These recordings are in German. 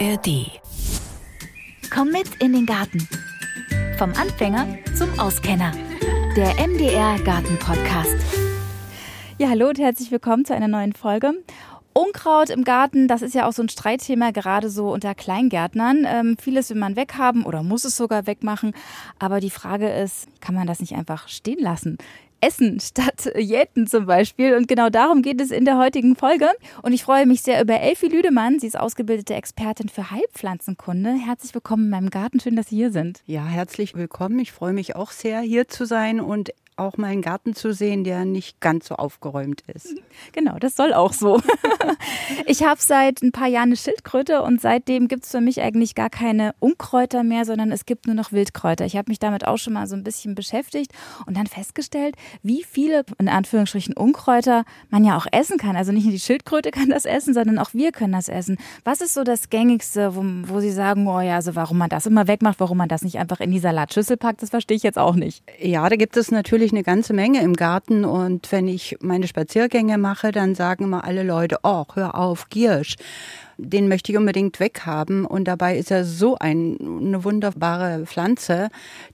ARD. Komm mit in den Garten. Vom Anfänger zum Auskenner. Der MDR Garten Podcast. Ja, hallo und herzlich willkommen zu einer neuen Folge. Unkraut im Garten, das ist ja auch so ein Streitthema, gerade so unter Kleingärtnern. Ähm, vieles will man weghaben oder muss es sogar wegmachen. Aber die Frage ist, kann man das nicht einfach stehen lassen? Essen statt Jäten zum Beispiel. Und genau darum geht es in der heutigen Folge. Und ich freue mich sehr über Elfie Lüdemann. Sie ist ausgebildete Expertin für Heilpflanzenkunde. Herzlich willkommen in meinem Garten. Schön, dass Sie hier sind. Ja, herzlich willkommen. Ich freue mich auch sehr, hier zu sein und auch mal einen Garten zu sehen, der nicht ganz so aufgeräumt ist. Genau, das soll auch so. ich habe seit ein paar Jahren eine Schildkröte und seitdem gibt es für mich eigentlich gar keine Unkräuter mehr, sondern es gibt nur noch Wildkräuter. Ich habe mich damit auch schon mal so ein bisschen beschäftigt und dann festgestellt, wie viele, in Anführungsstrichen, Unkräuter man ja auch essen kann. Also nicht nur die Schildkröte kann das essen, sondern auch wir können das essen. Was ist so das Gängigste, wo, wo Sie sagen, oh ja, also warum man das immer wegmacht, warum man das nicht einfach in die Salatschüssel packt, das verstehe ich jetzt auch nicht. Ja, da gibt es natürlich natürlich eine ganze Menge im Garten. Und wenn ich meine Spaziergänge mache, dann sagen immer alle Leute, oh, hör auf, Giersch den möchte ich unbedingt weghaben. Und dabei ist er so ein, eine wunderbare Pflanze,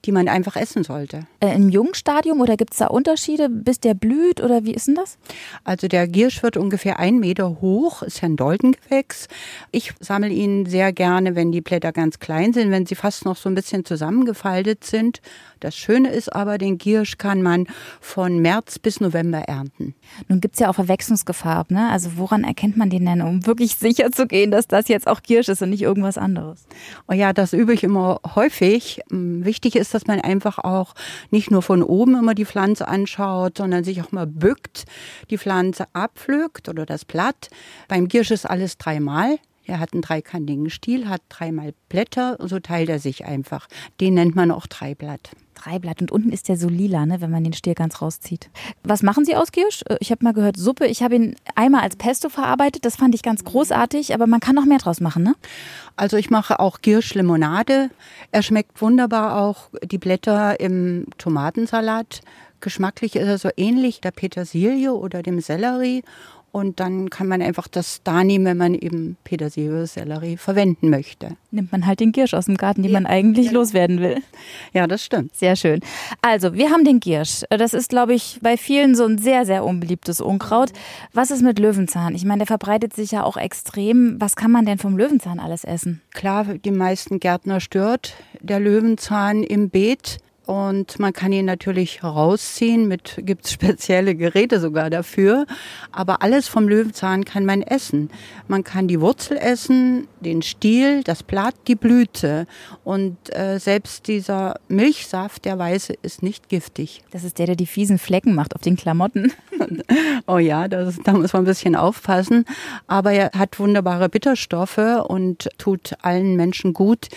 die man einfach essen sollte. Äh, Im Jungstadium oder gibt es da Unterschiede, bis der blüht oder wie ist denn das? Also der Giersch wird ungefähr ein Meter hoch, ist ja ein Doldengewächs. Ich sammle ihn sehr gerne, wenn die Blätter ganz klein sind, wenn sie fast noch so ein bisschen zusammengefaltet sind. Das Schöne ist aber, den Giersch kann man von März bis November ernten. Nun gibt es ja auch Verwechslungsgefahr. Ne? Also woran erkennt man den denn, um wirklich sicher zu gehen, dass das jetzt auch Kirsch ist und nicht irgendwas anderes? Oh ja, das übe ich immer häufig. Mm, wichtig ist, dass man einfach auch nicht nur von oben immer die Pflanze anschaut, sondern sich auch mal bückt, die Pflanze abpflückt oder das Blatt. Beim Giersch ist alles dreimal. Er hat einen dreikantigen Stiel, hat dreimal Blätter, so teilt er sich einfach. Den nennt man auch Dreiblatt. Dreiblatt. Und unten ist der so lila, ne, wenn man den Stiel ganz rauszieht. Was machen Sie aus Giersch? Äh, ich habe mal gehört Suppe. Ich habe ihn einmal als Pesto verarbeitet. Das fand ich ganz großartig, aber man kann noch mehr draus machen, ne? Also ich mache auch Giersch-Limonade. Er schmeckt wunderbar auch die Blätter im Tomatensalat. Geschmacklich ist er so ähnlich der Petersilie oder dem Sellerie. Und dann kann man einfach das da nehmen, wenn man eben Petersilie, Sellerie verwenden möchte. Nimmt man halt den Giersch aus dem Garten, den ja. man eigentlich ja. loswerden will. Ja, das stimmt. Sehr schön. Also, wir haben den Giersch. Das ist, glaube ich, bei vielen so ein sehr, sehr unbeliebtes Unkraut. Was ist mit Löwenzahn? Ich meine, der verbreitet sich ja auch extrem. Was kann man denn vom Löwenzahn alles essen? Klar, die meisten Gärtner stört der Löwenzahn im Beet. Und man kann ihn natürlich rausziehen, mit gibt's spezielle Geräte sogar dafür. Aber alles vom Löwenzahn kann man essen. Man kann die Wurzel essen, den Stiel, das Blatt, die Blüte. Und äh, selbst dieser Milchsaft, der weiße, ist nicht giftig. Das ist der, der die fiesen Flecken macht auf den Klamotten. oh ja, das, da muss man ein bisschen aufpassen. Aber er hat wunderbare Bitterstoffe und tut allen Menschen gut,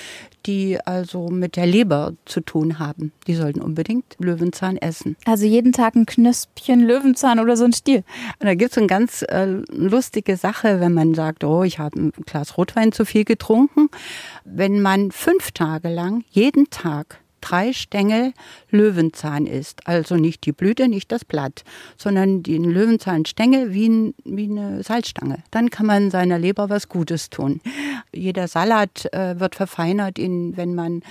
die also mit der Leber zu tun haben. Die sollten unbedingt Löwenzahn essen. Also jeden Tag ein Knöspchen Löwenzahn oder so ein Stiel. Und da gibt es eine ganz äh, lustige Sache, wenn man sagt, oh, ich habe ein Glas Rotwein zu viel getrunken. Wenn man fünf Tage lang jeden Tag drei Stängel Löwenzahn ist. Also nicht die Blüte, nicht das Blatt, sondern den Löwenzahnstängel wie, ein, wie eine Salzstange. Dann kann man seiner Leber was Gutes tun. Jeder Salat äh, wird verfeinert, in, wenn man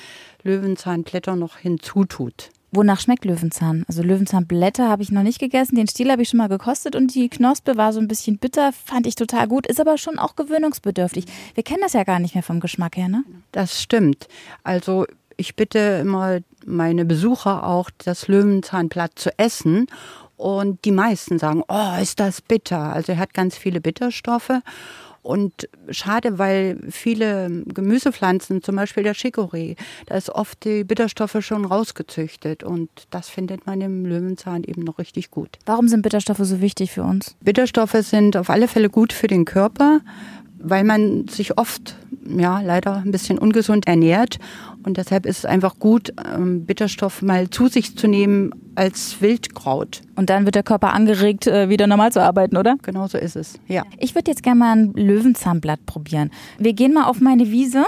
Löwenzahnblätter noch hinzutut. Wonach schmeckt Löwenzahn? Also Löwenzahnblätter habe ich noch nicht gegessen, den Stiel habe ich schon mal gekostet und die Knospe war so ein bisschen bitter, fand ich total gut, ist aber schon auch gewöhnungsbedürftig. Wir kennen das ja gar nicht mehr vom Geschmack her, ne? Das stimmt. Also ich bitte immer meine Besucher auch, das Löwenzahnblatt zu essen. Und die meisten sagen, oh, ist das bitter. Also er hat ganz viele Bitterstoffe. Und schade, weil viele Gemüsepflanzen, zum Beispiel der Chicorée, da ist oft die Bitterstoffe schon rausgezüchtet. Und das findet man im Löwenzahn eben noch richtig gut. Warum sind Bitterstoffe so wichtig für uns? Bitterstoffe sind auf alle Fälle gut für den Körper, weil man sich oft, ja, leider ein bisschen ungesund ernährt. Und deshalb ist es einfach gut, ähm, Bitterstoff mal zu sich zu nehmen als Wildkraut. Und dann wird der Körper angeregt, äh, wieder normal zu arbeiten, oder? Genau so ist es, ja. Ich würde jetzt gerne mal ein Löwenzahnblatt probieren. Wir gehen mal auf meine Wiese.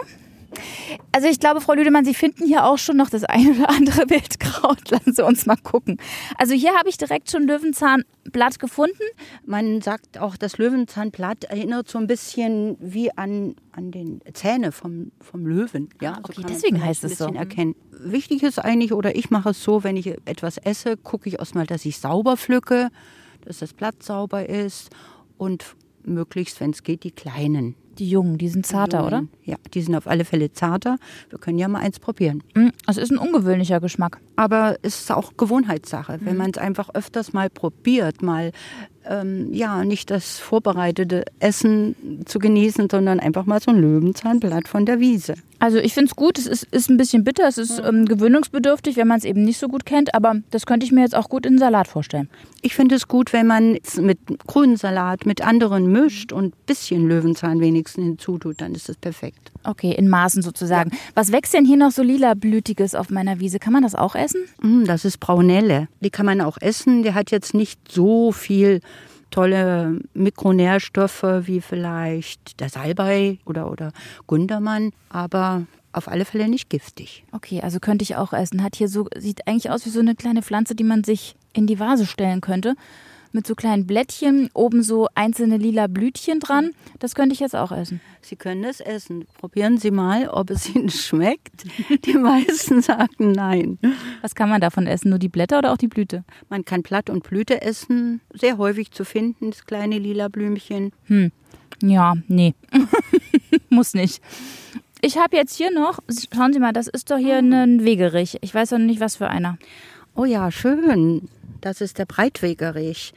Also ich glaube, Frau Lüdemann, Sie finden hier auch schon noch das eine oder andere Wildkraut. Lassen Sie uns mal gucken. Also hier habe ich direkt schon Löwenzahnblatt gefunden. Man sagt auch, das Löwenzahnblatt erinnert so ein bisschen wie an, an den Zähne vom, vom Löwen. Ja, Ah, okay, man deswegen heißt ein es so. Erkennen. Wichtig ist eigentlich, oder ich mache es so, wenn ich etwas esse, gucke ich erstmal, dass ich sauber pflücke, dass das Blatt sauber ist und möglichst, wenn es geht, die kleinen. Die Jungen, die sind zarter, oder? Ja, die sind auf alle Fälle zarter. Wir können ja mal eins probieren. Es ist ein ungewöhnlicher Geschmack. Aber es ist auch Gewohnheitssache. Mhm. Wenn man es einfach öfters mal probiert, mal ähm, ja nicht das vorbereitete Essen zu genießen, sondern einfach mal so ein Löwenzahnblatt von der Wiese. Also ich finde es gut, es ist, ist ein bisschen bitter, es ist ähm, gewöhnungsbedürftig, wenn man es eben nicht so gut kennt, aber das könnte ich mir jetzt auch gut in Salat vorstellen. Ich finde es gut, wenn man es mit grünen Salat mit anderen mischt und ein bisschen Löwenzahn wenigstens hinzutut, dann ist es perfekt. Okay, in Maßen sozusagen. Was wächst denn hier noch so lila Blütiges auf meiner Wiese? Kann man das auch essen? Mm, Das ist Braunelle. Die kann man auch essen. Der hat jetzt nicht so viel tolle Mikronährstoffe wie vielleicht der Salbei oder, oder Gundermann, aber auf alle Fälle nicht giftig. Okay, also könnte ich auch essen. Hat hier so, sieht eigentlich aus wie so eine kleine Pflanze, die man sich in die Vase stellen könnte. Mit so kleinen Blättchen, oben so einzelne lila Blütchen dran. Das könnte ich jetzt auch essen. Sie können es essen. Probieren Sie mal, ob es Ihnen schmeckt. Die meisten sagen nein. Was kann man davon essen? Nur die Blätter oder auch die Blüte? Man kann Blatt und Blüte essen. Sehr häufig zu finden, das kleine lila Blümchen. Hm. Ja, nee. Muss nicht. Ich habe jetzt hier noch, schauen Sie mal, das ist doch hier ein Wegerich. Ich weiß noch nicht, was für einer. Oh ja, schön. Das ist der Breitwegerich.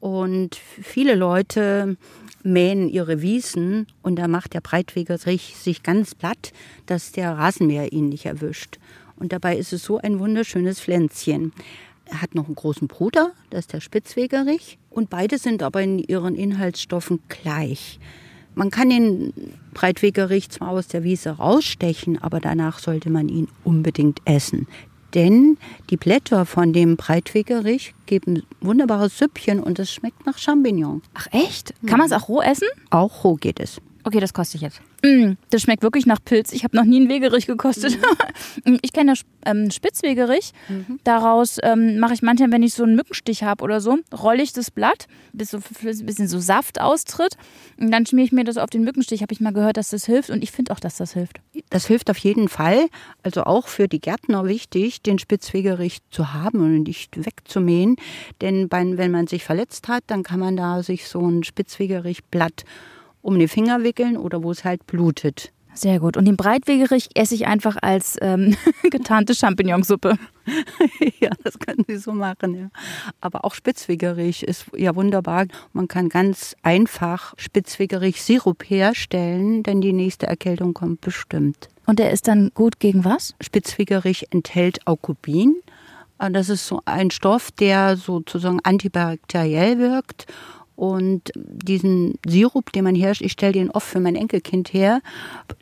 Und viele Leute mähen ihre Wiesen und da macht der Breitwegerich sich ganz platt, dass der Rasenmäher ihn nicht erwischt. Und dabei ist es so ein wunderschönes Pflänzchen. Er hat noch einen großen Bruder, das ist der Spitzwegerich. Und beide sind aber in ihren Inhaltsstoffen gleich. Man kann den Breitwegerich zwar aus der Wiese rausstechen, aber danach sollte man ihn unbedingt essen. Denn die Blätter von dem Breitwegerich geben wunderbares Süppchen und es schmeckt nach Champignon. Ach echt? Kann man es auch roh essen? Auch roh geht es. Okay, das koste ich jetzt. Mm, das schmeckt wirklich nach Pilz. Ich habe noch nie einen Wegerich gekostet. ich kenne das ähm, Spitzwegerich. Daraus ähm, mache ich manchmal, wenn ich so einen Mückenstich habe oder so, rolle ich das Blatt, bis so ein bisschen so Saft austritt. Und dann schmiere ich mir das auf den Mückenstich. Habe ich mal gehört, dass das hilft. Und ich finde auch, dass das hilft. Das hilft auf jeden Fall. Also auch für die Gärtner wichtig, den Spitzwegerich zu haben und nicht wegzumähen. Denn wenn man sich verletzt hat, dann kann man da sich so ein Spitzwegerichblatt um den Finger wickeln oder wo es halt blutet. Sehr gut. Und den Breitwegerich esse ich einfach als ähm, getarnte Champignonsuppe. ja, das können Sie so machen. Ja. Aber auch Spitzwegerich ist ja wunderbar. Man kann ganz einfach Spitzwegerich-Sirup herstellen, denn die nächste Erkältung kommt bestimmt. Und der ist dann gut gegen was? Spitzwegerich enthält Aukubin. Und Das ist so ein Stoff, der sozusagen antibakteriell wirkt. Und diesen Sirup, den man herstellt, ich stelle den oft für mein Enkelkind her.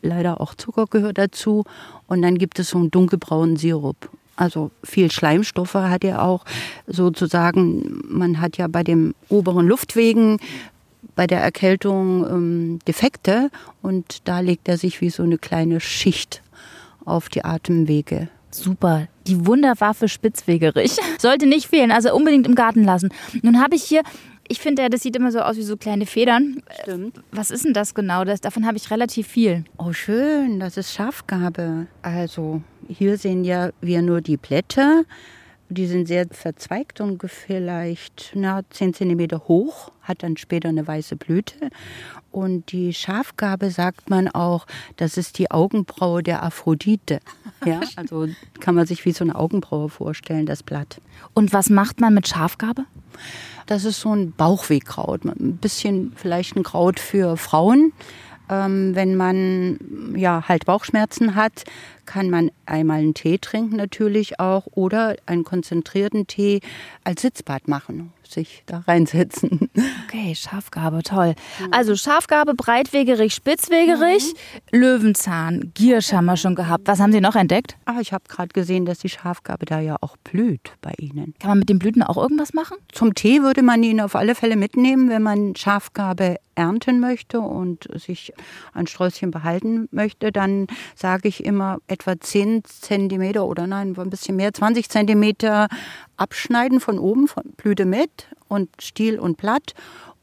Leider auch Zucker gehört dazu. Und dann gibt es so einen dunkelbraunen Sirup. Also viel Schleimstoffe hat er auch. Sozusagen, man hat ja bei den oberen Luftwegen bei der Erkältung ähm, Defekte und da legt er sich wie so eine kleine Schicht auf die Atemwege. Super, die Wunderwaffe Spitzwegerich. Sollte nicht fehlen, also unbedingt im Garten lassen. Nun habe ich hier, ich finde ja, das sieht immer so aus wie so kleine Federn. Stimmt. Was ist denn das genau? Das, davon habe ich relativ viel. Oh, schön, das ist Schafgabe. Also, hier sehen ja wir nur die Blätter. Die sind sehr verzweigt und vielleicht na, 10 cm hoch, hat dann später eine weiße Blüte. Und die Schafgabe sagt man auch, das ist die Augenbraue der Aphrodite. Ja, also kann man sich wie so eine Augenbraue vorstellen, das Blatt. Und was macht man mit Schafgabe? Das ist so ein Bauchwehkraut, ein bisschen vielleicht ein Kraut für Frauen. Ähm, wenn man ja halt Bauchschmerzen hat, kann man einmal einen Tee trinken natürlich auch oder einen konzentrierten Tee als Sitzbad machen sich da reinsetzen. Okay, Schafgabe, toll. Also Schafgabe, breitwegerig, spitzwegerig, mhm. Löwenzahn, Giersch haben wir schon gehabt. Was haben Sie noch entdeckt? Ah, ich habe gerade gesehen, dass die Schafgabe da ja auch blüht bei Ihnen. Kann man mit den Blüten auch irgendwas machen? Zum Tee würde man ihn auf alle Fälle mitnehmen, wenn man Schafgabe ernten möchte und sich ein Sträußchen behalten möchte, dann sage ich immer etwa 10 Zentimeter oder nein, ein bisschen mehr, 20 Zentimeter abschneiden von oben, von Blüte mit und Stiel und Blatt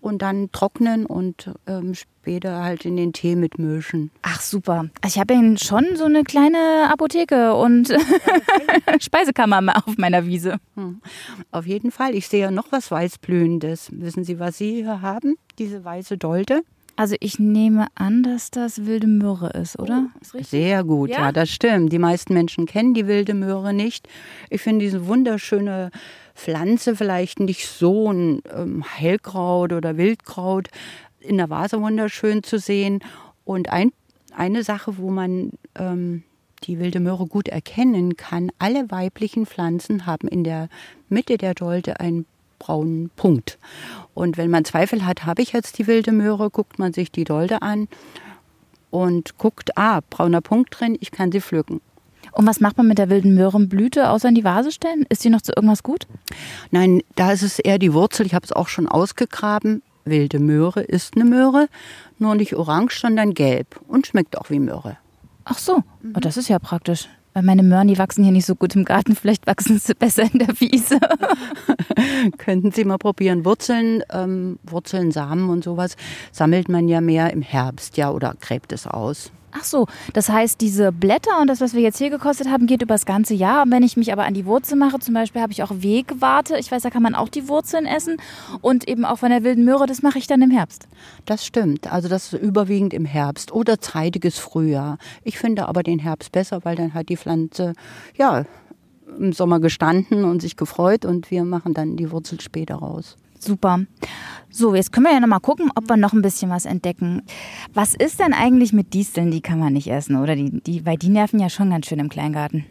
und dann trocknen und ähm, später halt in den Tee mitmischen. Ach super. Also ich habe ja schon so eine kleine Apotheke und Speisekammer auf meiner Wiese. Hm. Auf jeden Fall. Ich sehe ja noch was Weißblühendes. Wissen Sie, was Sie hier haben? Diese weiße Dolte? Also ich nehme an, dass das wilde Möhre ist, oder? Ist Sehr gut, ja? ja? das stimmt. Die meisten Menschen kennen die wilde Möhre nicht. Ich finde diese wunderschöne Pflanze vielleicht nicht so ein ähm, Hellkraut oder Wildkraut in der Vase wunderschön zu sehen. Und ein, eine Sache, wo man ähm, die wilde Möhre gut erkennen kann, alle weiblichen Pflanzen haben in der Mitte der Dolte ein braunen Punkt. Und wenn man Zweifel hat, habe ich jetzt die wilde Möhre, guckt man sich die Dolde an und guckt, ah, brauner Punkt drin, ich kann sie pflücken. Und was macht man mit der wilden Möhrenblüte, außer in die Vase stellen? Ist sie noch zu irgendwas gut? Nein, da ist es eher die Wurzel. Ich habe es auch schon ausgegraben. Wilde Möhre ist eine Möhre, nur nicht orange, sondern gelb und schmeckt auch wie Möhre. Ach so, mhm. oh, das ist ja praktisch. Weil meine Möhren, die wachsen hier nicht so gut im Garten. Vielleicht wachsen sie besser in der Wiese. Könnten Sie mal probieren. Wurzeln, ähm, Wurzeln, Samen und sowas sammelt man ja mehr im Herbst, ja, oder gräbt es aus. Ach so, das heißt, diese Blätter und das, was wir jetzt hier gekostet haben, geht über das ganze Jahr. Und wenn ich mich aber an die Wurzel mache, zum Beispiel habe ich auch Wegwarte. Ich weiß, da kann man auch die Wurzeln essen. Und eben auch von der wilden Möhre, das mache ich dann im Herbst. Das stimmt. Also das ist überwiegend im Herbst oder zeitiges Frühjahr. Ich finde aber den Herbst besser, weil dann hat die Pflanze, ja, im Sommer gestanden und sich gefreut und wir machen dann die Wurzel später raus. Super. So, jetzt können wir ja noch mal gucken, ob wir noch ein bisschen was entdecken. Was ist denn eigentlich mit Disteln? Die kann man nicht essen, oder? Die, die, weil die nerven ja schon ganz schön im Kleingarten.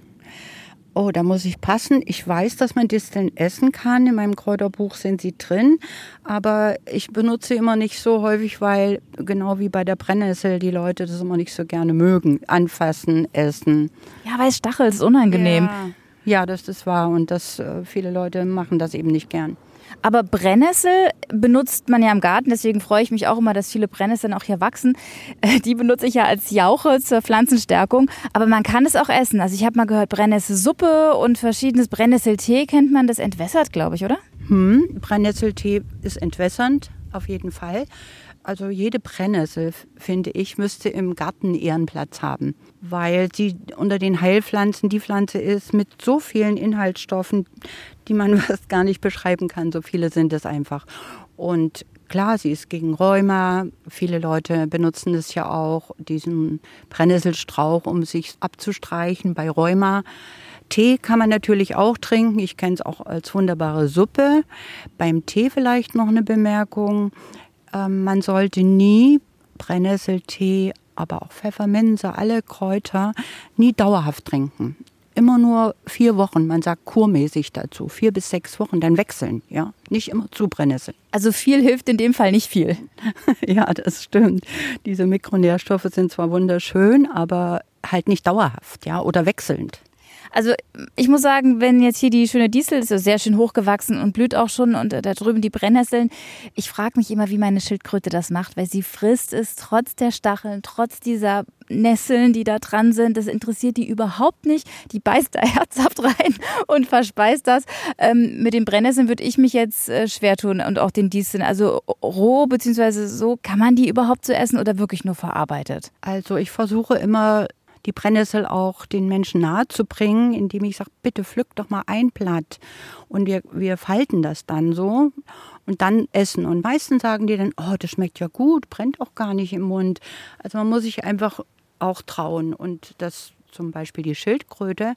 Oh, da muss ich passen. Ich weiß, dass man Disteln essen kann. In meinem Kräuterbuch sind sie drin. Aber ich benutze sie immer nicht so häufig, weil genau wie bei der Brennnessel die Leute das immer nicht so gerne mögen. Anfassen, essen. Ja, weil Stachel ist unangenehm. Ja, ja das ist wahr. Und das, äh, viele Leute machen das eben nicht gern. Aber Brennnessel benutzt man ja im Garten, deswegen freue ich mich auch immer, dass viele Brennnesseln auch hier wachsen. Äh, die benutze ich ja als Jauche zur Pflanzenstärkung, aber man kann es auch essen. Also ich habe mal gehört, Brennnesselsuppe und verschiedenes Brennnesseltee kennt man, das entwässert, glaube ich, oder? Hm, Brennnesseltee ist entwässernd, auf jeden Fall. Also jede Brennnessel, finde ich, müsste im Garten ihren Platz haben, weil sie unter den Heilpflanzen die Pflanze ist mit so vielen Inhaltsstoffen, die man fast gar nicht beschreiben kann. So viele sind es einfach. Und klar, sie ist gegen Rheuma. Viele Leute benutzen es ja auch, diesen Brennnesselstrauch, um sich abzustreichen bei Rheuma. Tee kann man natürlich auch trinken. Ich kenne es auch als wunderbare Suppe. Beim Tee vielleicht noch eine Bemerkung. Ähm, man sollte nie Brennnesseltee, aber auch Pfefferminze, alle Kräuter nie dauerhaft trinken. Immer nur vier Wochen, man sagt kurmäßig dazu, vier bis sechs Wochen, dann wechseln, ja, nicht immer zu Brennnesseln. Also viel hilft in dem Fall nicht viel. ja, das stimmt. Diese Mikronährstoffe sind zwar wunderschön, aber halt nicht dauerhaft, ja, oder wechselnd. Also ich muss sagen, wenn jetzt hier die schöne Distel ist, so sehr schön hochgewachsen und blüht auch schon und da drüben die Brennnesseln, ich frage mich immer, wie meine Schildkröte das macht, weil sie frisst es trotz der Stacheln, trotz dieser Nesseln, die da dran sind. Das interessiert die überhaupt nicht. Die beißt da herzhaft rein und verspeist das. Ähm, mit den Brennnesseln würde ich mich jetzt äh, schwer tun und auch den Disteln. Also roh beziehungsweise so, kann man die überhaupt so essen oder wirklich nur verarbeitet? Also ich versuche immer die Brennnessel auch den Menschen nahe zu bringen, indem ich sage, bitte pflück doch mal ein Blatt. Und wir, wir falten das dann so und dann essen. Und meistens sagen die dann, oh, das schmeckt ja gut, brennt auch gar nicht im Mund. Also man muss sich einfach auch trauen. Und das zum Beispiel die Schildkröte,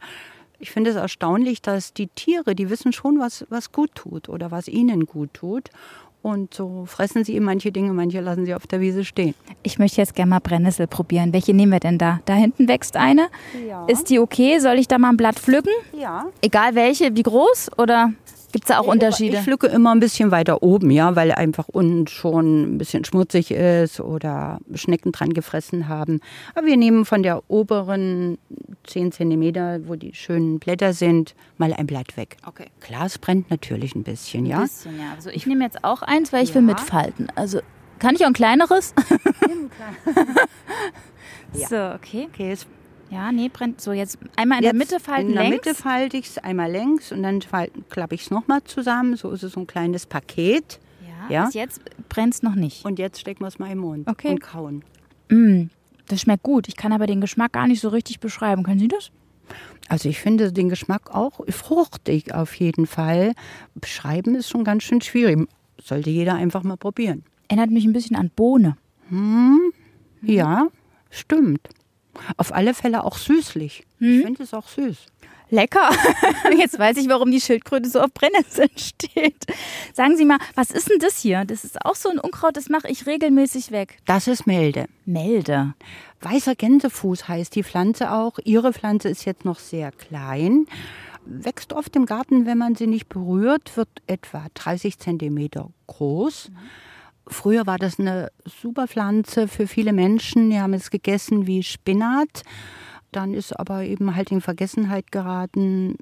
ich finde es erstaunlich, dass die Tiere, die wissen schon, was, was gut tut oder was ihnen gut tut. Und so fressen sie manche Dinge, manche lassen sie auf der Wiese stehen. Ich möchte jetzt gerne mal Brennnessel probieren. Welche nehmen wir denn da? Da hinten wächst eine. Ja. Ist die okay? Soll ich da mal ein Blatt pflücken? Ja. Egal welche, wie groß? Oder gibt es da auch Unterschiede? Ich pflücke immer ein bisschen weiter oben, ja, weil einfach unten schon ein bisschen schmutzig ist oder Schnecken dran gefressen haben. Aber wir nehmen von der oberen 10 Zentimeter, wo die schönen Blätter sind, mal ein Blatt weg. Okay. Glas brennt natürlich ein bisschen, ja. Ein bisschen, ja. Also ich nehme jetzt auch eins, weil ich will mitfalten. Also kann ich auch ein kleineres? Ja. So, okay. Okay, es Ja, nee, brennt. So, jetzt einmal in der Jetzt Mitte falten In der längs. Mitte falte ich es einmal längs und dann klappe ich es nochmal zusammen. So ist es so ein kleines Paket. ja, Ja. bis jetzt brennt es noch nicht. Und jetzt stecken wir es mal im Mund Okay. und kauen. Mm, das schmeckt gut. Ich kann aber den Geschmack gar nicht so richtig beschreiben. Können Sie das? Also ich finde den Geschmack auch fruchtig auf jeden Fall. Beschreiben ist schon ganz schön schwierig. Sollte jeder einfach mal probieren. Erinnert mich ein bisschen an Bohne. Ja, stimmt. Auf alle Fälle auch süßlich. Ich finde es auch süß. Lecker. Jetzt weiß ich, warum die Schildkröte so auf Brennnesseln steht. Sagen Sie mal, was ist denn das hier? Das ist auch so ein Unkraut, das mache ich regelmäßig weg. Das ist Melde. Melde. Weißer Gänsefuß heißt die Pflanze auch. Ihre Pflanze ist jetzt noch sehr klein. Wächst oft im Garten, wenn man sie nicht berührt, wird etwa 30 Zentimeter groß. Früher war das eine super Pflanze für viele Menschen. Die haben es gegessen wie Spinat. Dann ist aber eben halt in Vergessenheit geraten.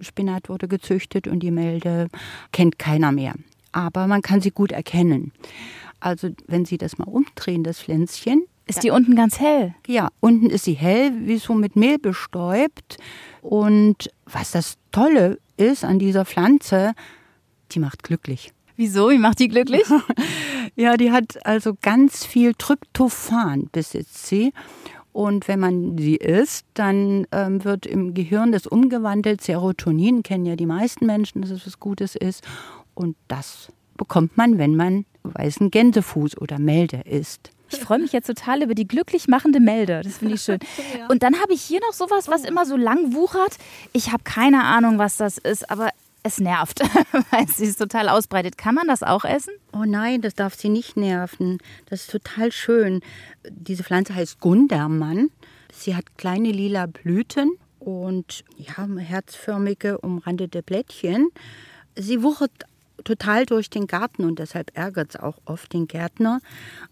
Spinat wurde gezüchtet und die Melde kennt keiner mehr. Aber man kann sie gut erkennen. Also wenn Sie das mal umdrehen, das Pflänzchen, Ist die unten ganz hell? ja, unten ist sie hell, wie so mit Mehl bestäubt. Und was das Tolle ist an dieser Pflanze, die macht glücklich. Wieso? Wie macht die glücklich? Ja, die hat also ganz viel Tryptophan besitzt sie. Und wenn man sie isst, dann ähm, wird im Gehirn das umgewandelt. Serotonin kennen ja die meisten Menschen, dass es was Gutes ist. Und das bekommt man, wenn man weißen Gänsefuß oder Melde isst. Ich freue mich jetzt total über die glücklich machende Melde. Das finde ich schön. Und dann habe ich hier noch sowas, was immer so lang wuchert. Ich habe keine Ahnung, was das ist, aber es nervt, weil es sich total ausbreitet. Kann man das auch essen? Oh nein, das darf sie nicht nerven. Das ist total schön. Diese Pflanze heißt Gundermann. Sie hat kleine lila Blüten und ja, herzförmige, umrandete Blättchen. Sie wuchert total durch den Garten und deshalb ärgert es auch oft den Gärtner.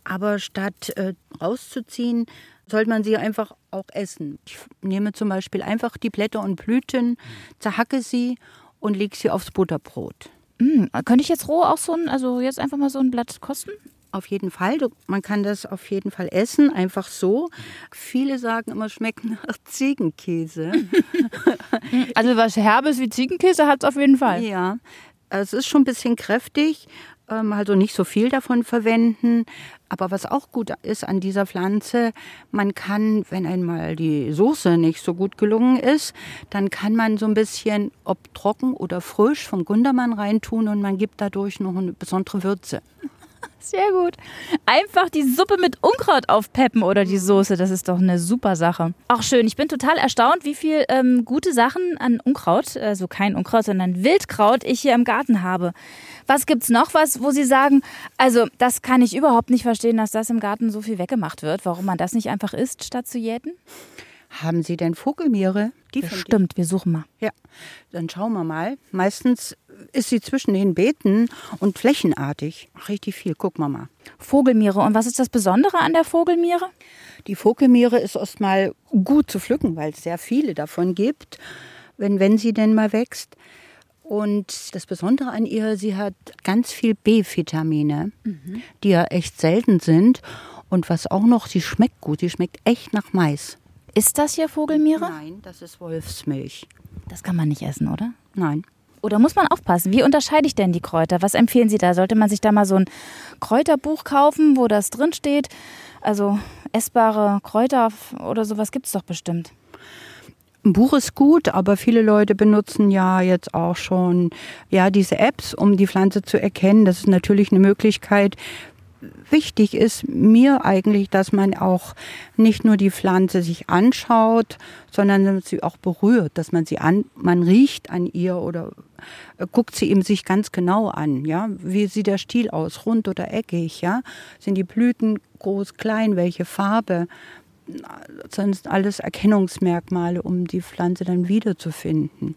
Aber statt äh, rauszuziehen, sollte man sie einfach auch essen. Ich nehme zum Beispiel einfach die Blätter und Blüten, zerhacke sie und lege sie aufs Butterbrot. Hm, könnte ich jetzt roh auch so ein, also jetzt einfach mal so ein Blatt kosten? Auf jeden Fall. Du, man kann das auf jeden Fall essen, einfach so. Viele sagen immer, schmeckt nach Ziegenkäse. Also was Herbes wie Ziegenkäse hat es auf jeden Fall. ja, es ist schon ein bisschen kräftig. Ähm, also nicht so viel davon verwenden. Aber was auch gut ist an dieser Pflanze, man kann, wenn einmal die Soße nicht so gut gelungen ist, dann kann man so ein bisschen, ob trocken oder frisch, vom Gundermann reintun und man gibt dadurch noch eine besondere Würze. Sehr gut. Einfach die Suppe mit Unkraut aufpeppen oder die Soße, das ist doch eine super Sache. Auch schön. Ich bin total erstaunt, wie viel ähm, gute Sachen an Unkraut, also kein Unkraut, sondern Wildkraut, ich hier im Garten habe. Was gibt's noch was, wo Sie sagen, also das kann ich überhaupt nicht verstehen, dass das im Garten so viel weggemacht wird, warum man das nicht einfach isst, statt zu jäten? Haben Sie denn Vogelmiere? Die Stimmt, wir suchen mal. Ja, dann schauen wir mal. Meistens ist sie zwischen den Beeten und flächenartig. Richtig viel, gucken wir mal. Vogelmiere. Und was ist das Besondere an der Vogelmiere? Die Vogelmiere ist erstmal gut zu pflücken, weil es sehr viele davon gibt, wenn, wenn sie denn mal wächst. Und das Besondere an ihr, sie hat ganz viel B-Vitamine, die ja echt selten sind. Und was auch noch, sie schmeckt gut, sie schmeckt echt nach Mais. Ist das hier Vogelmiere? Nein, das ist Wolfsmilch. Das kann man nicht essen, oder? Nein. Oder muss man aufpassen? Wie unterscheide ich denn die Kräuter? Was empfehlen Sie da? Sollte man sich da mal so ein Kräuterbuch kaufen, wo das drin steht? Also essbare Kräuter oder sowas gibt es doch bestimmt. Ein Buch ist gut, aber viele Leute benutzen ja jetzt auch schon ja diese Apps, um die Pflanze zu erkennen. Das ist natürlich eine Möglichkeit. Wichtig ist mir eigentlich, dass man auch nicht nur die Pflanze sich anschaut, sondern sie auch berührt, dass man sie an, man riecht an ihr oder äh, guckt sie eben sich ganz genau an, ja. Wie sieht der Stiel aus, rund oder eckig, ja? Sind die Blüten groß, klein, welche Farbe? Sonst alles Erkennungsmerkmale, um die Pflanze dann wiederzufinden.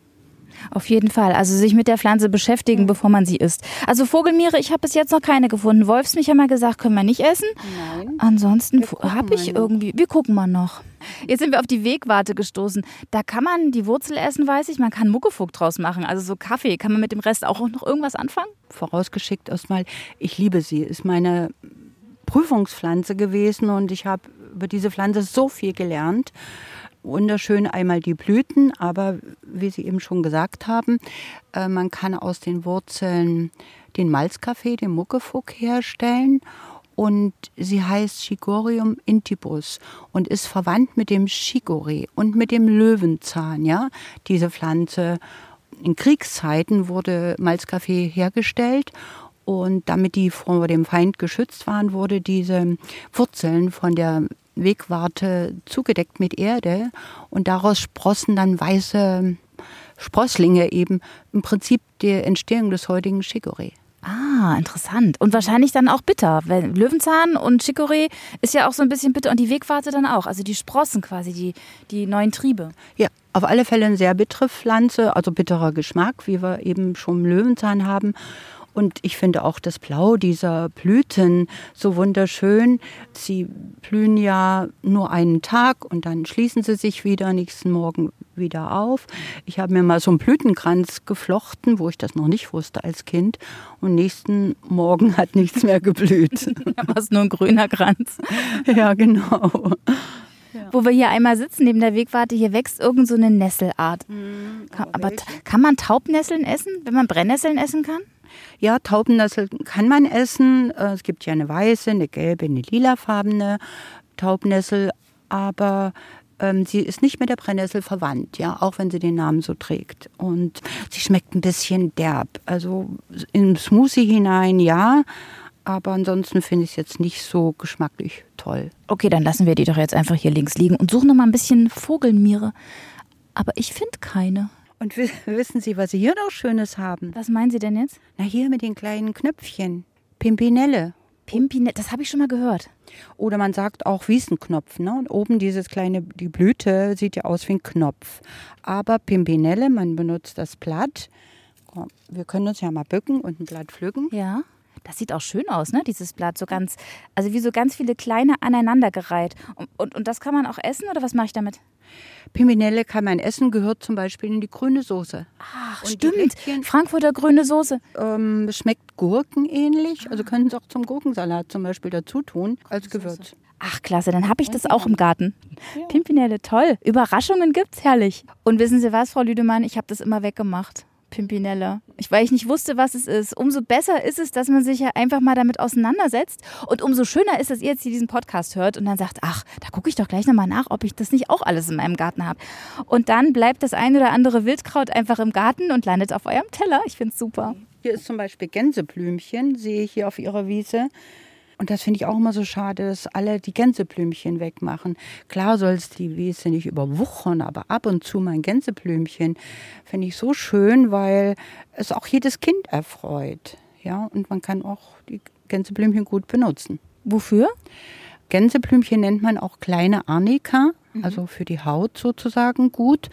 Auf jeden Fall. Also sich mit der Pflanze beschäftigen, mhm. bevor man sie isst. Also Vogelmiere, ich habe bis jetzt noch keine gefunden. Wolfsmilch haben wir gesagt, können wir nicht essen. Nein. Ansonsten habe ich irgendwie, wir gucken mal noch. Jetzt sind wir auf die Wegwarte gestoßen. Da kann man die Wurzel essen, weiß ich. Man kann Muckefuck draus machen. Also so Kaffee. Kann man mit dem Rest auch noch irgendwas anfangen? Vorausgeschickt erstmal, ich liebe sie. Ist meine Prüfungspflanze gewesen und ich habe über diese Pflanze so viel gelernt wunderschön einmal die Blüten, aber wie Sie eben schon gesagt haben, äh, man kann aus den Wurzeln den Malzkaffee, den Muckefuck herstellen und sie heißt Chigorium intibus und ist verwandt mit dem Chicorée und mit dem Löwenzahn, ja, diese Pflanze. In Kriegszeiten wurde Malzkaffee hergestellt und damit die vor dem Feind geschützt waren, wurde diese Wurzeln von der Wegwarte zugedeckt mit Erde und daraus sprossen dann weiße Sprosslinge eben im Prinzip die Entstehung des heutigen Chicorée. Ah, interessant. Und wahrscheinlich dann auch bitter. Weil Löwenzahn und Chicorée ist ja auch so ein bisschen bitter und die Wegwarte dann auch. Also die Sprossen quasi, die, die neuen Triebe. Ja, auf alle Fälle eine sehr bittere Pflanze, also bitterer Geschmack, wie wir eben schon Löwenzahn haben. Und ich finde auch das Blau dieser Blüten so wunderschön. Sie blühen ja nur einen Tag und dann schließen sie sich wieder nächsten Morgen wieder auf. Ich habe mir mal so einen Blütenkranz geflochten, wo ich das noch nicht wusste als Kind. Und nächsten Morgen hat nichts mehr geblüht. War es nur ein grüner Kranz. Ja, genau. Ja. Wo wir hier einmal sitzen, neben der Wegwarte, hier wächst irgend so eine Nesselart. Mhm, kann, aber kann man Taubnesseln essen, wenn man Brennnesseln essen kann? Ja, Taubennessel kann man essen. Äh, es gibt ja eine weiße, eine gelbe, eine lilafarbene Taubnessel, aber ähm, sie ist nicht mit der Brennnessel verwandt, ja, auch wenn sie den Namen so trägt. Und sie schmeckt ein bisschen derb. Also im Smoothie hinein, ja, aber ansonsten finde ich es jetzt nicht so geschmacklich toll. Okay, dann lassen wir die doch jetzt einfach hier links liegen und suchen noch mal ein bisschen Vogelmiere. Aber ich finde keine. Und wissen Sie, was Sie hier noch Schönes haben? Was meinen Sie denn jetzt? Na, hier mit den kleinen Knöpfchen. Pimpinelle. Pimpinelle, das habe ich schon mal gehört. Oder man sagt auch Wiesenknopf. Ne? Und oben dieses kleine, die Blüte sieht ja aus wie ein Knopf. Aber Pimpinelle, man benutzt das Blatt. Wir können uns ja mal bücken und ein Blatt pflücken. Ja. Das sieht auch schön aus, ne? Dieses Blatt. So ganz, also wie so ganz viele kleine aneinandergereiht. Und, und, und das kann man auch essen oder was mache ich damit? Piminelle kann man essen, gehört zum Beispiel in die grüne Soße. Ach, und stimmt. Frankfurter grüne Soße. Ähm, schmeckt gurkenähnlich. Also können Sie auch zum Gurkensalat zum Beispiel dazu tun, als Gewürz. Ach, klasse, dann habe ich das auch im Garten. Ja. Pimpinelle, toll. Überraschungen gibt's, herrlich. Und wissen Sie was, Frau Lüdemann, ich habe das immer weggemacht. Pimpinella. Ich, weil ich nicht wusste, was es ist. Umso besser ist es, dass man sich ja einfach mal damit auseinandersetzt. Und umso schöner ist, dass ihr jetzt hier diesen Podcast hört und dann sagt, ach, da gucke ich doch gleich nochmal nach, ob ich das nicht auch alles in meinem Garten habe. Und dann bleibt das ein oder andere Wildkraut einfach im Garten und landet auf eurem Teller. Ich finde es super. Hier ist zum Beispiel Gänseblümchen, sehe ich hier auf ihrer Wiese. Und das finde ich auch immer so schade, dass alle die Gänseblümchen wegmachen. Klar soll es die Wiese nicht überwuchern, aber ab und zu mal ein Gänseblümchen finde ich so schön, weil es auch jedes Kind erfreut. Ja, und man kann auch die Gänseblümchen gut benutzen. Wofür? Gänseblümchen nennt man auch kleine Arnika, mhm. also für die Haut sozusagen gut.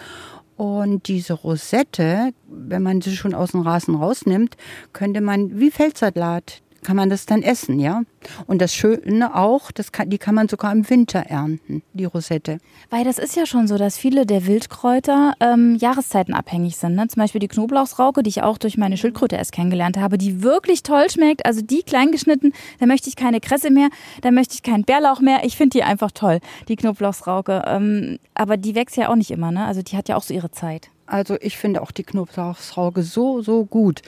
Und diese Rosette, wenn man sie schon aus dem Rasen rausnimmt, könnte man wie Feldsalat kann man das dann essen, ja. Und das Schöne auch, das kann, die kann man sogar im Winter ernten, die Rosette. Weil das ist ja schon so, dass viele der Wildkräuter ähm, jahreszeitenabhängig sind. Ne? Zum Beispiel die Knoblauchsrauke, die ich auch durch meine Schildkröte erst kennengelernt habe, die wirklich toll schmeckt. Also die kleingeschnitten, da möchte ich keine Kresse mehr, da möchte ich keinen Bärlauch mehr. Ich finde die einfach toll, die Knoblauchsrauke. Ähm, aber die wächst ja auch nicht immer, ne? Also die hat ja auch so ihre Zeit. Also ich finde auch die Knoblauchsrauke so, so gut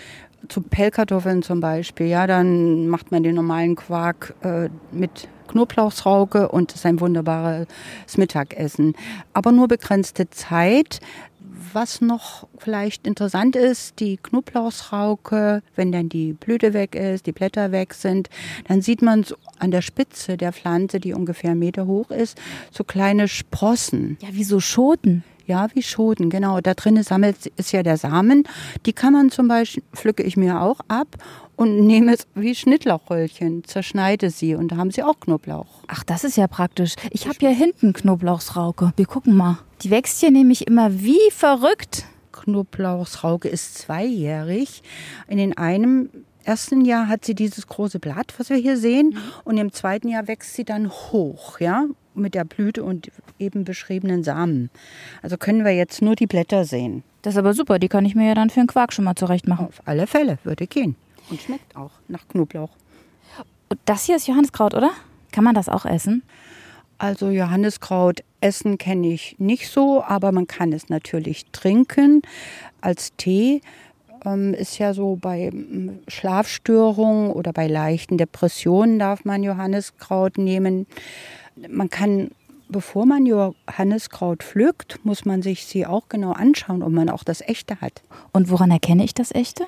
zu Pellkartoffeln zum Beispiel, ja, dann macht man den normalen Quark äh, mit Knoblauchsrauke und ist ein wunderbares Mittagessen. Aber nur begrenzte Zeit, was noch vielleicht interessant ist, die Knoblauchsrauke, wenn dann die Blüte weg ist, die Blätter weg sind, dann sieht man so an der Spitze der Pflanze, die ungefähr einen Meter hoch ist, so kleine Sprossen. Ja, wie so Schoten. Ja, wie Schoten, genau. Da drinnen sammelt ist ja der Samen. Die kann man zum Beispiel, pflücke ich mir auch ab und nehme es wie Schnittlauchröllchen, zerschneide sie und da haben sie auch Knoblauch. Ach, das ist ja praktisch. Ich habe hier hinten Knoblauchsrauke. Wir gucken mal. Die wächst hier nämlich immer wie verrückt. Knoblauchsrauke ist zweijährig. In den einem ersten Jahr hat sie dieses große Blatt, was wir hier sehen, und im zweiten Jahr wächst sie dann hoch, ja, mit der Blüte und eben beschriebenen Samen. Also können wir jetzt nur die Blätter sehen. Das ist aber super. Die kann ich mir ja dann für einen Quark schon mal zurecht machen. Auf alle Fälle würde gehen. Und schmeckt auch nach Knoblauch. Und das hier ist Johanniskraut, oder? Kann man das auch essen? Also Johanniskraut essen kenne ich nicht so, aber man kann es natürlich trinken als Tee. Ähm, ist ja so bei ähm, Schlafstörungen oder bei leichten Depressionen darf man Johanniskraut nehmen. Man kann, bevor man Johanniskraut pflückt, muss man sich sie auch genau anschauen, ob man auch das echte hat. Und woran erkenne ich das echte?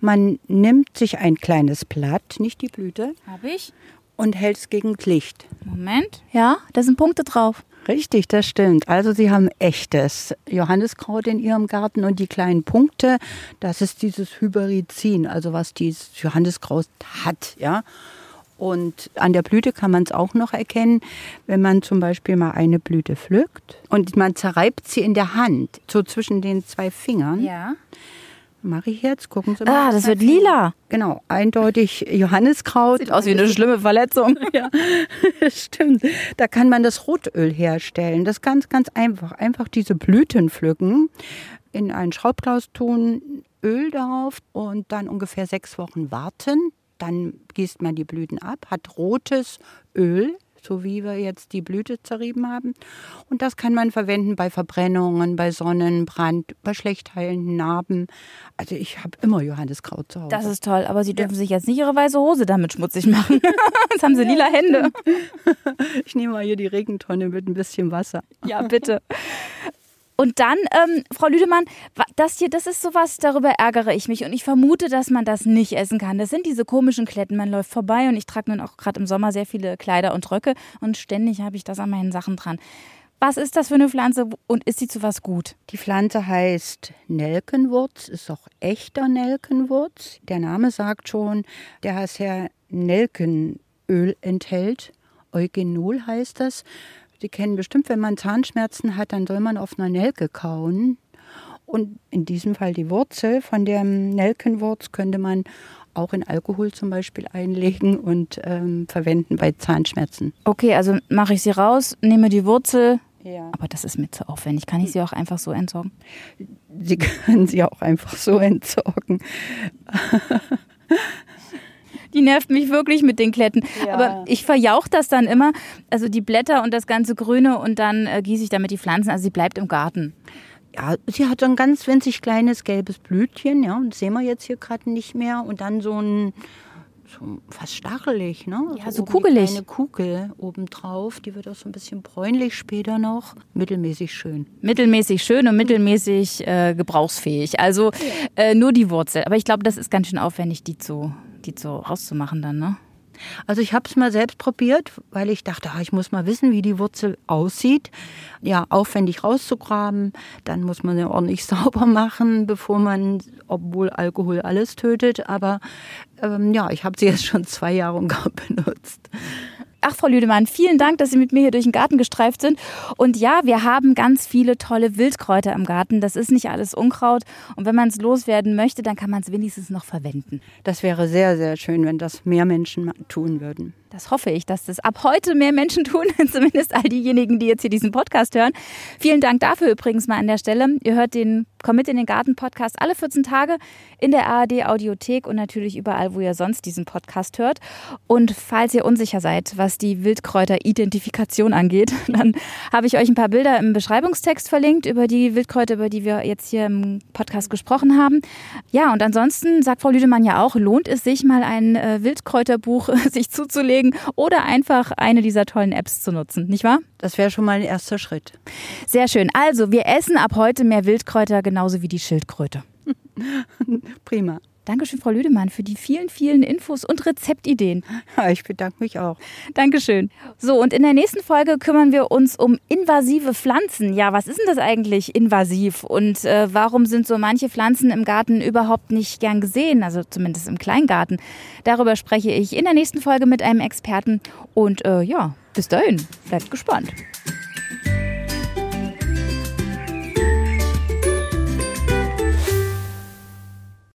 Man nimmt sich ein kleines Blatt, nicht die Blüte, Habe ich. und hält es gegen das Licht. Moment. Ja, da sind Punkte drauf. Richtig, das stimmt. Also Sie haben echtes Johanniskraut in Ihrem Garten und die kleinen Punkte, das ist dieses Hyperizin, also was dieses Johanniskraut hat, ja. Und an der Blüte kann man es auch noch erkennen, wenn man zum Beispiel mal eine Blüte pflückt und man zerreibt sie in der Hand, so zwischen den zwei Fingern. Ja. Mache ich jetzt, gucken Sie mal. Ah, das wird lila. Genau, eindeutig Johanniskraut. Sieht aus wie eine schlimme Verletzung. Ja, stimmt. Da kann man das Rotöl herstellen. Das ist ganz, ganz einfach. Einfach diese Blüten pflücken, in ein Schraubglas tun, Öl darauf und dann ungefähr sechs Wochen warten. Dann gießt man die Blüten ab, hat rotes Öl, so wie wir jetzt die Blüte zerrieben haben. Und das kann man verwenden bei Verbrennungen, bei Sonnenbrand, bei schlecht heilenden Narben. Also ich habe immer Johanniskraut zu Hause. Das ist toll, aber Sie dürfen sich jetzt nicht Ihre weiße Hose damit schmutzig machen. Jetzt haben Sie lila Hände. ich nehme mal hier die Regentonne mit ein bisschen Wasser. Ja, bitte. Und dann, ähm, Frau Lüdemann, das hier, das ist sowas, darüber ärgere ich mich. Und ich vermute, dass man das nicht essen kann. Das sind diese komischen Kletten. Man läuft vorbei und ich trage nun auch gerade im Sommer sehr viele Kleider und Röcke und ständig habe ich das an meinen Sachen dran. Was ist das für eine Pflanze und ist sie zu was gut? Die Pflanze heißt Nelkenwurz, ist auch echter Nelkenwurz. Der Name sagt schon, der heißt ja Nelkenöl enthält. Eugenol heißt das. Sie kennen bestimmt, wenn man Zahnschmerzen hat, dann soll man auf einer Nelke kauen. Und in diesem Fall die Wurzel von der Nelkenwurz könnte man auch in Alkohol zum Beispiel einlegen und ähm, verwenden bei Zahnschmerzen. Okay, also mache ich sie raus, nehme die Wurzel. Ja. Aber das ist mir zu aufwendig. Kann ich sie auch einfach so entsorgen? Sie können sie auch einfach so entsorgen. Die nervt mich wirklich mit den Kletten. Ja. Aber ich verjauch das dann immer. Also die Blätter und das ganze Grüne und dann äh, gieße ich damit die Pflanzen. Also sie bleibt im Garten. Ja, sie hat so ein ganz winzig kleines gelbes Blütchen, ja, und das sehen wir jetzt hier gerade nicht mehr. Und dann so ein, so fast stachelig, ne? Ja, so oben kugelig. Kleine Kugel obendrauf, die wird auch so ein bisschen bräunlich später noch. Mittelmäßig schön. Mittelmäßig schön und mittelmäßig äh, gebrauchsfähig. Also äh, nur die Wurzel. Aber ich glaube, das ist ganz schön aufwendig, die zu, die zu rauszumachen dann, ne? Also ich habe es mal selbst probiert, weil ich dachte, ah, ich muss mal wissen, wie die Wurzel aussieht. Ja, aufwendig rauszugraben, dann muss man sie ordentlich sauber machen, bevor man, obwohl Alkohol alles tötet. Aber ähm, ja, ich habe sie jetzt schon zwei Jahre und gar benutzt. Ach, Frau Lüdemann, vielen Dank, dass Sie mit mir hier durch den Garten gestreift sind. Und ja, wir haben ganz viele tolle Wildkräuter im Garten. Das ist nicht alles Unkraut. Und wenn man es loswerden möchte, dann kann man es wenigstens noch verwenden. Das wäre sehr, sehr schön, wenn das mehr Menschen tun würden. Das hoffe ich, dass das ab heute mehr Menschen tun, zumindest all diejenigen, die jetzt hier diesen Podcast hören. Vielen Dank dafür übrigens mal an der Stelle. Ihr hört den Komm mit in den Garten Podcast alle 14 Tage in der ARD Audiothek und natürlich überall, wo ihr sonst diesen Podcast hört. Und falls ihr unsicher seid, was die Wildkräuter-Identifikation angeht, dann habe ich euch ein paar Bilder im Beschreibungstext verlinkt über die Wildkräuter, über die wir jetzt hier im Podcast gesprochen haben. Ja, und ansonsten sagt Frau Lüdemann ja auch, lohnt es sich mal ein äh, Wildkräuterbuch sich zuzulegen oder einfach eine dieser tollen Apps zu nutzen, nicht wahr? Das wäre schon mal ein erster Schritt. Sehr schön. Also, wir essen ab heute mehr Wildkräuter, genauso wie die Schildkröte. Prima. Dankeschön, Frau Lüdemann, für die vielen, vielen Infos und Rezeptideen. Ja, ich bedanke mich auch. Dankeschön. So, und in der nächsten Folge kümmern wir uns um invasive Pflanzen. Ja, was ist denn das eigentlich invasiv? Und äh, warum sind so manche Pflanzen im Garten überhaupt nicht gern gesehen? Also zumindest im Kleingarten. Darüber spreche ich in der nächsten Folge mit einem Experten. Und äh, ja, bis dahin, bleibt gespannt.